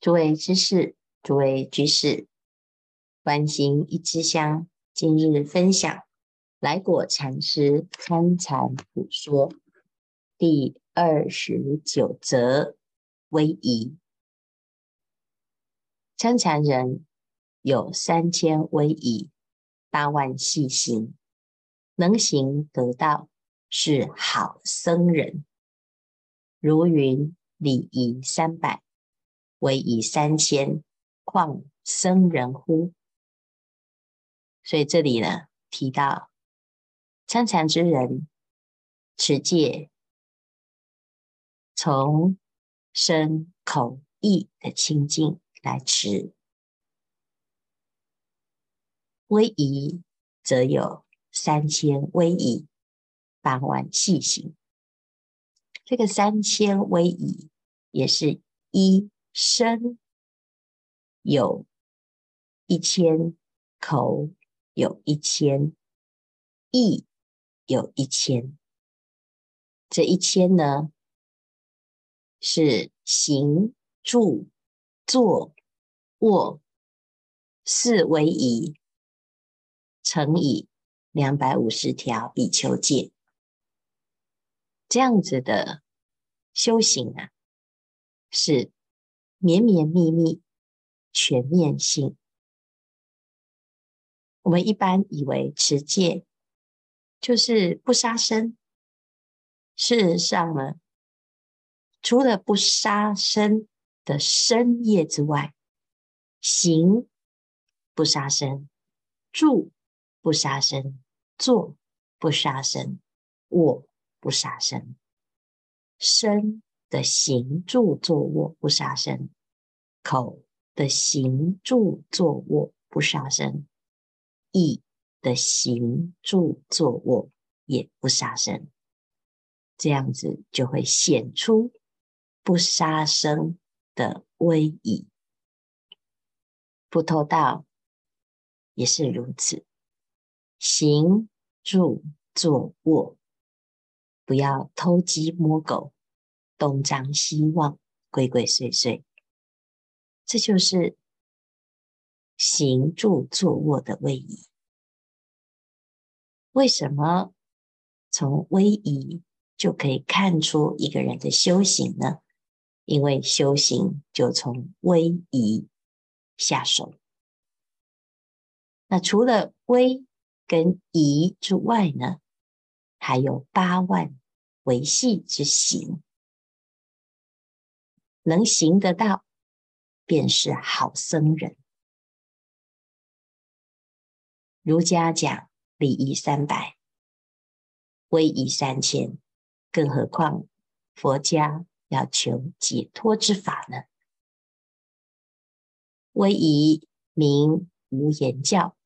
诸位知识，诸位居士，观行一支香，今日分享来果禅师参禅普说第二十九则威仪。参禅人有三千威仪，八万细行，能行得道，是好僧人。如云礼仪三百。威仪三千，况僧人乎？所以这里呢，提到参禅之人持戒，从身口意的清净来持。威仪则有三千威仪，八万细行。这个三千威仪也是一。身有一千，口有一千，意有一千。这一千呢，是行、住、坐、卧四威仪，乘以两百五十条比丘戒，这样子的修行啊，是。绵绵密密，全面性。我们一般以为持戒就是不杀生，事实上呢，除了不杀生的身业之外，行不杀生，住不杀生，坐不杀生，卧不杀生，身。的行住坐卧不杀生，口的行住坐卧不杀生，意的行住坐卧也不杀生，这样子就会显出不杀生的威仪。不偷盗也是如此，行住坐卧不要偷鸡摸狗。东张西望，鬼鬼祟祟，这就是行住坐卧的位移。为什么从威仪就可以看出一个人的修行呢？因为修行就从威仪下手。那除了威跟仪之外呢，还有八万维系之行。能行得道，便是好僧人。儒家讲礼仪三百，威仪三千，更何况佛家要求解脱之法呢？威仪名无言教，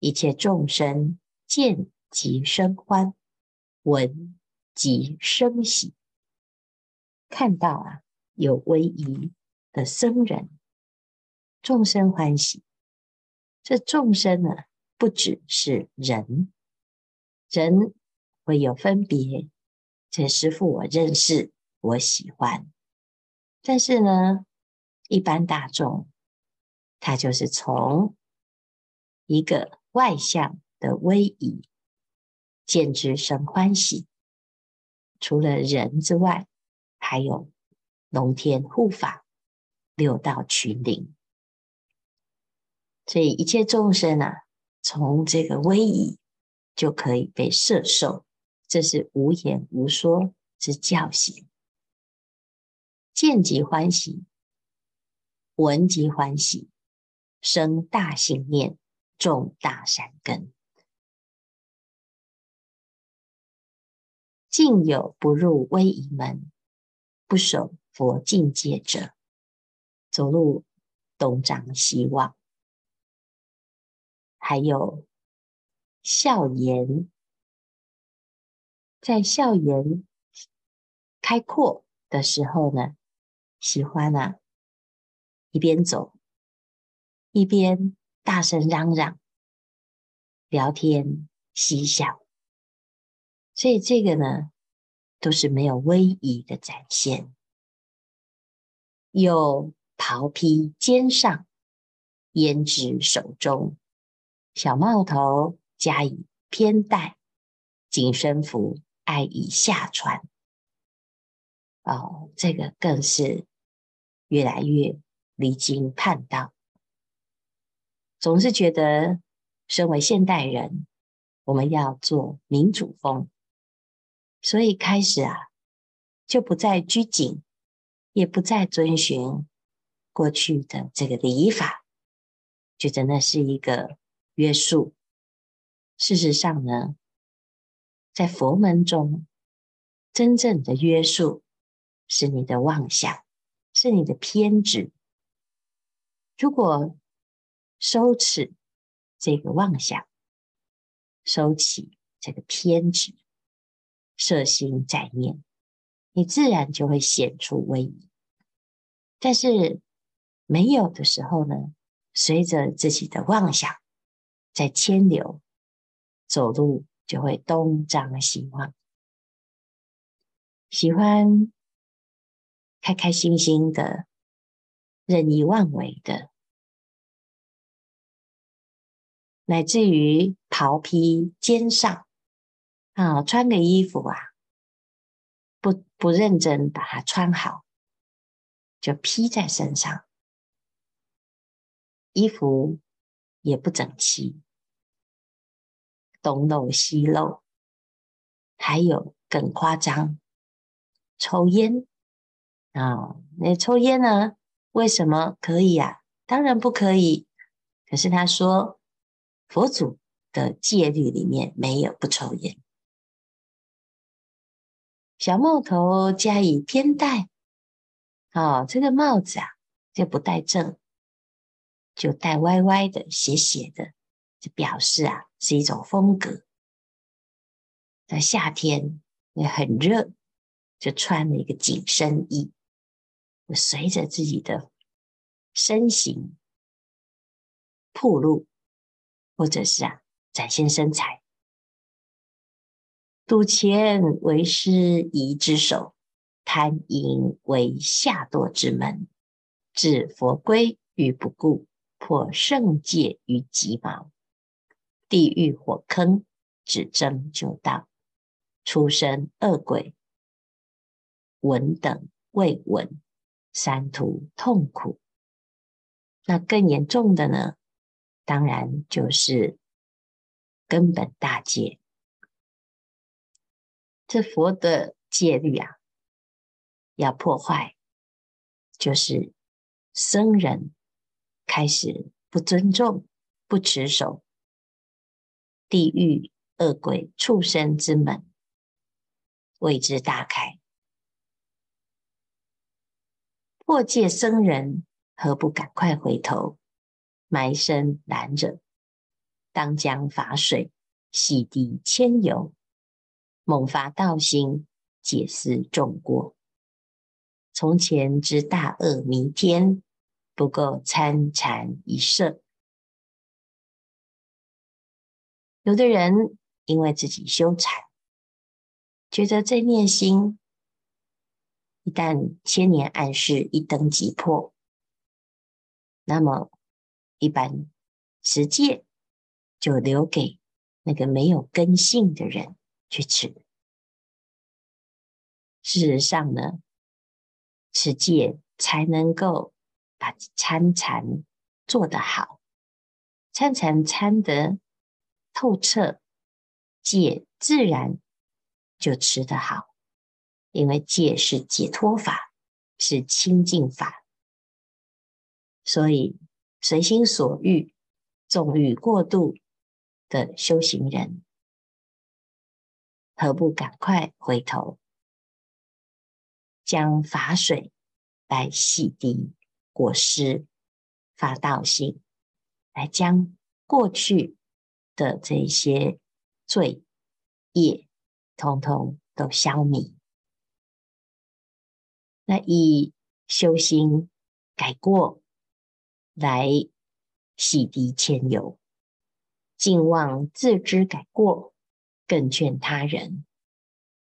一切众生见即生欢，闻即生喜，看到啊。有威仪的僧人，众生欢喜。这众生呢，不只是人，人会有分别。这师父我认识，我喜欢。但是呢，一般大众，他就是从一个外向的威仪，见之生欢喜。除了人之外，还有。龙天护法，六道群灵，所以一切众生啊，从这个威仪就可以被摄受，这是无言无说之教行。见即欢喜，闻即欢喜，生大信念，种大善根。尽有不入威仪门，不守。佛境界者，走路东张西望，还有笑颜，在笑颜开阔的时候呢，喜欢啊，一边走一边大声嚷嚷，聊天嬉笑，所以这个呢，都是没有威仪的展现。又袍披肩上，胭脂手中，小帽头加以偏戴，紧身服爱以下穿。哦，这个更是越来越离经叛道。总是觉得，身为现代人，我们要做民主风，所以开始啊，就不再拘谨，也不再遵循过去的这个礼法，觉得那是一个约束。事实上呢，在佛门中，真正的约束是你的妄想，是你的偏执。如果收持这个妄想，收起这个偏执，摄心在念，你自然就会显出威仪。但是没有的时候呢，随着自己的妄想在牵流，走路就会东张西望，喜欢开开心心的，任意妄为的，乃至于袍披肩上啊，穿个衣服啊，不不认真把它穿好。就披在身上，衣服也不整齐，东漏西漏，还有更夸张，抽烟啊！那抽烟呢？为什么可以啊？当然不可以。可是他说，佛祖的戒律里面没有不抽烟。小帽头加以偏戴。哦，这个帽子啊，就不戴正，就戴歪歪的、斜斜的，就表示啊是一种风格。在夏天也很热，就穿了一个紧身衣，就随着自己的身形暴露，或者是啊展现身材。赌钱为师仪之首。贪淫为下堕之门，置佛规于不顾，破圣戒于鸡毛，地狱火坑只争就道，出生恶鬼闻等未闻，三途痛苦。那更严重的呢？当然就是根本大戒，这佛的戒律啊。要破坏，就是僧人开始不尊重、不持守地狱恶鬼畜生之门，为之大开。破戒僧人何不赶快回头，埋身拦着？当将法水洗涤千由，猛发道心，解思众过。从前之大恶弥天，不够参禅一摄。有的人因为自己修禅，觉得这念心一旦千年暗室一灯即破，那么一般持戒就留给那个没有根性的人去吃。事实上呢，持戒才能够把参禅做得好，参禅参得透彻，戒自然就吃得好，因为戒是解脱法，是清净法，所以随心所欲、纵欲过度的修行人，何不赶快回头？将法水来洗涤过失，发道心，来将过去的这些罪业，通通都消弭。那以修心改过来洗涤千由，尽妄自知改过，更劝他人，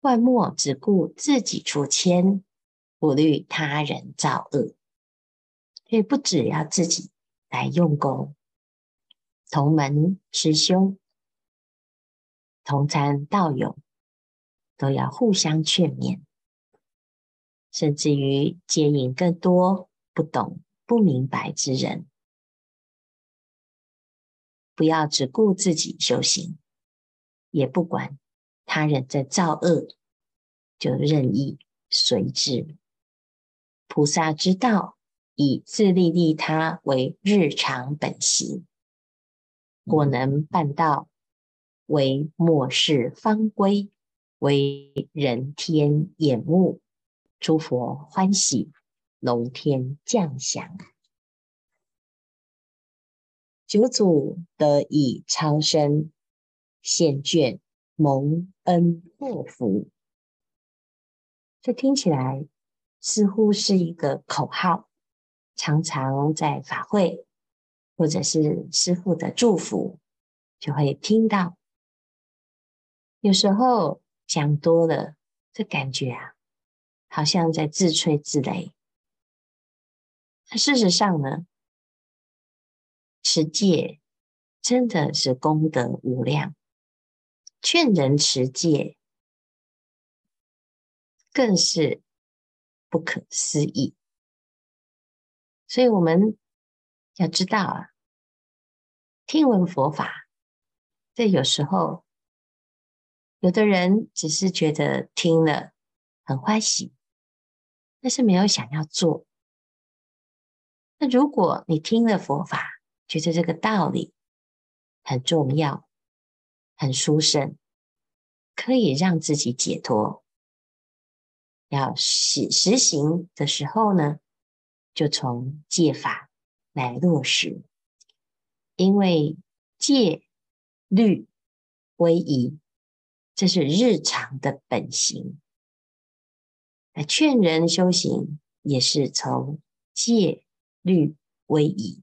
万莫只顾自己出千。不虑他人造恶，所以不只要自己来用功，同门师兄、同参道友都要互相劝勉，甚至于接引更多不懂、不明白之人，不要只顾自己修行，也不管他人在造恶，就任意随之。菩萨之道，以自利利他为日常本行。果能办到，为末世方归，为人天眼目，诸佛欢喜，龙天降祥。九祖得以超生，献卷蒙恩获福。这听起来。似乎是一个口号，常常在法会或者是师父的祝福，就会听到。有时候讲多了，这感觉啊，好像在自吹自擂。事实上呢，持戒真的是功德无量，劝人持戒更是。不可思议，所以我们要知道啊，听闻佛法，这有时候有的人只是觉得听了很欢喜，但是没有想要做。那如果你听了佛法，觉得这个道理很重要、很殊胜，可以让自己解脱。要实实行的时候呢，就从戒法来落实，因为戒律威仪，这是日常的本行。来劝人修行，也是从戒律威仪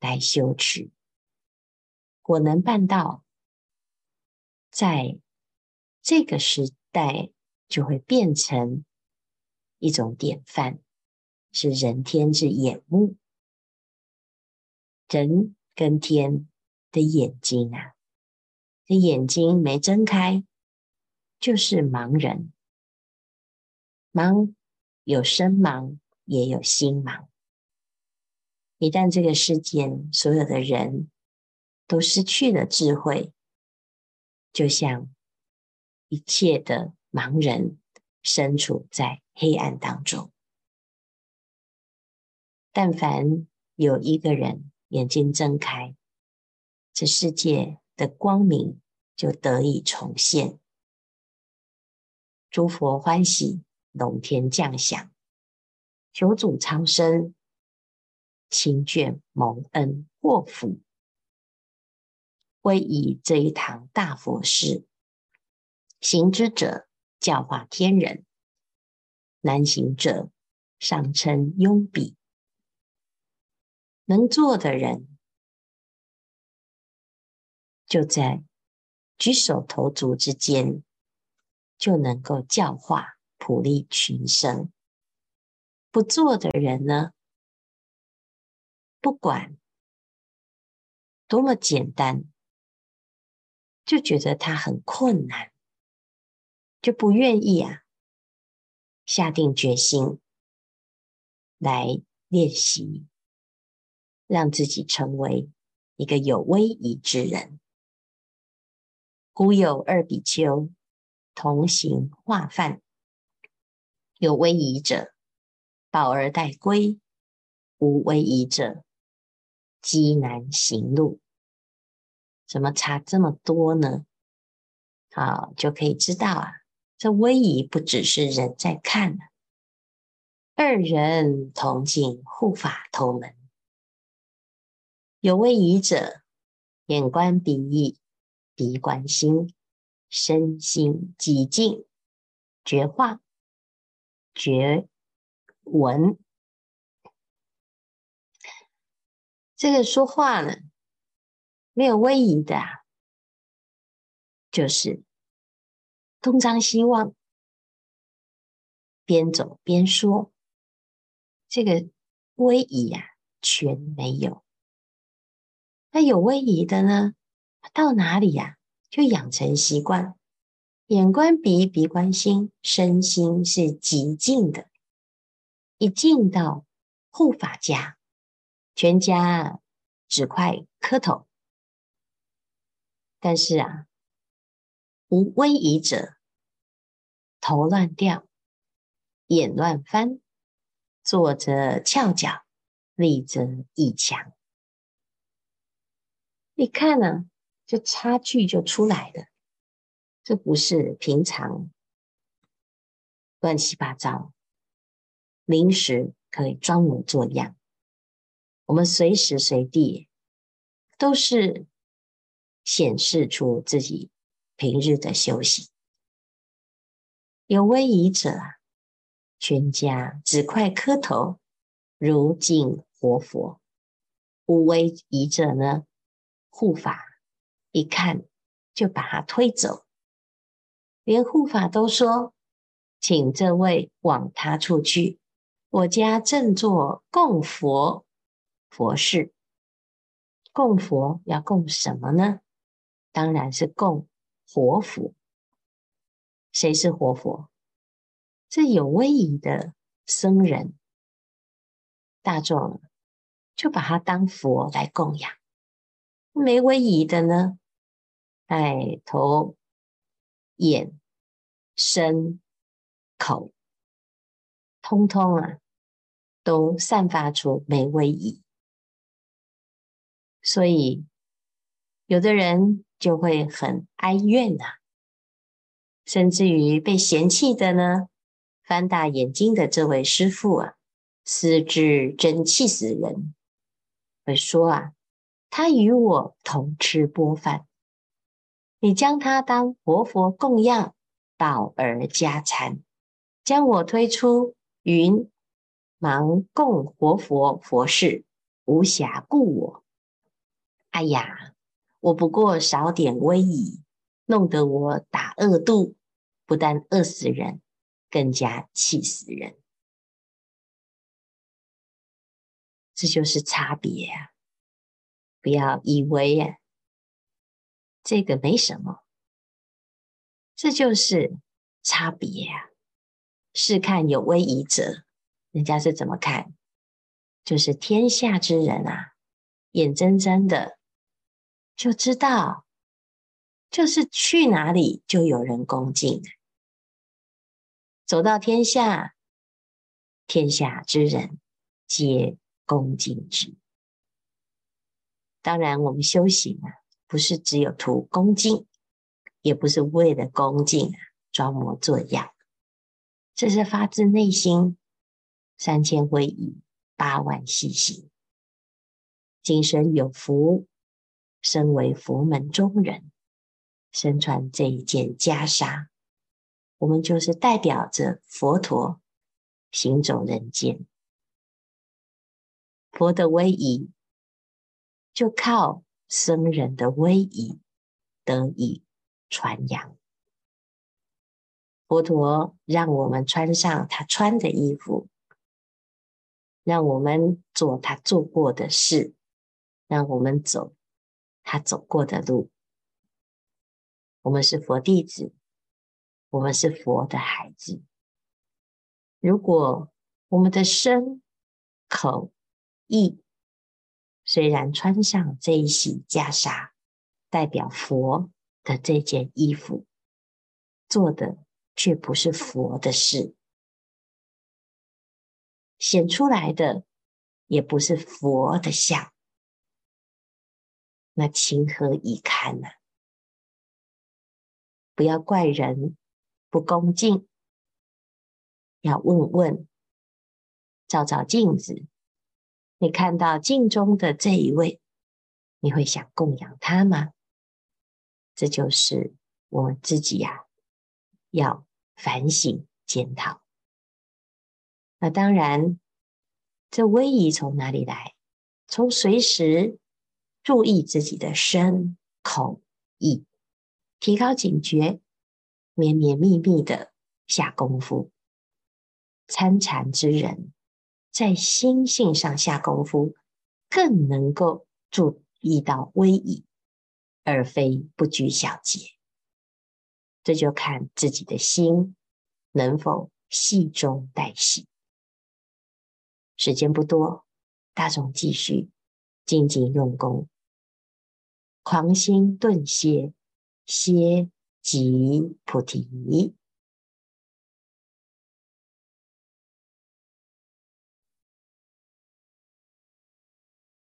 来修持。果能办到，在这个时代。就会变成一种典范，是人天之眼目。人跟天的眼睛啊，这眼睛没睁开，就是盲人。盲有身盲，也有心盲。一旦这个世间所有的人都失去了智慧，就像一切的。盲人身处在黑暗当中，但凡有一个人眼睛睁开，这世界的光明就得以重现。诸佛欢喜，龙天降祥，九祖超生，亲眷蒙恩获福，归依这一堂大佛事，行之者。教化天人，难行者尚称庸鄙。能做的人，就在举手投足之间，就能够教化普利群生。不做的人呢，不管多么简单，就觉得他很困难。就不愿意啊，下定决心来练习，让自己成为一个有威仪之人。古有二比丘同行化饭，有威仪者抱而待归，无威仪者饥难行路。怎么差这么多呢？好，就可以知道啊。这威仪不只是人在看，二人同进护法头门。有威仪者，眼观鼻意，鼻观心，身心几净，觉话，觉闻。这个说话呢，没有威仪的，啊就是。东张西望，边走边说，这个威仪呀、啊，全没有。那有威仪的呢？到哪里呀、啊？就养成习惯，眼观鼻，鼻观心，身心是极静的。一进到护法家，全家只快磕头。但是啊，无威仪者，头乱掉，眼乱翻，坐着翘脚，立着倚墙。你看呢、啊？这差距就出来了，这不是平常乱七八糟，临时可以装模作样。我们随时随地都是显示出自己平日的修行。有威仪者，全家只快磕头，如敬活佛；无威仪者呢，护法。一看就把他推走，连护法都说：“请这位往他处去，我家正做供佛佛事。供佛要供什么呢？当然是供活佛。谁是活佛？这有威仪的僧人，大众就把他当佛来供养。没威仪的呢？”哎，头、眼、身、口，通通啊，都散发出没威仪，所以有的人就会很哀怨呐、啊，甚至于被嫌弃的呢，翻大眼睛的这位师父啊，斯之真气死人，会说啊，他与我同吃钵饭。你将他当活佛供养，倒而加餐，将我推出云，忙供活佛佛事，无暇顾我。哎呀，我不过少点威仪，弄得我打饿肚，不但饿死人，更加气死人。这就是差别啊！不要以为呀。这个没什么，这就是差别呀。试看有威仪者，人家是怎么看？就是天下之人啊，眼睁睁的就知道，就是去哪里就有人恭敬，走到天下，天下之人皆恭敬之。当然，我们修行啊。不是只有图恭敬，也不是为了恭敬装模作样，这是发自内心，三千威仪，八万细行。今生有福，身为佛门中人，身穿这一件袈裟，我们就是代表着佛陀行走人间，佛的威仪就靠。僧人的威仪得以传扬，佛陀让我们穿上他穿的衣服，让我们做他做过的事，让我们走他走过的路。我们是佛弟子，我们是佛的孩子。如果我们的身、口、意，虽然穿上这一袭袈裟，代表佛的这件衣服，做的却不是佛的事，显出来的也不是佛的相，那情何以堪呢？不要怪人不恭敬，要问问，照照镜子。你看到镜中的这一位，你会想供养他吗？这就是我们自己呀、要反省检讨。那当然，这威仪从哪里来？从随时注意自己的身、口、意，提高警觉，绵绵密密的下功夫。参禅之人，在心性上下功夫，更能够注意到威仪，而非不拘小节。这就看自己的心能否细中带细。时间不多，大众继续精进用功，狂心顿歇，歇即菩提。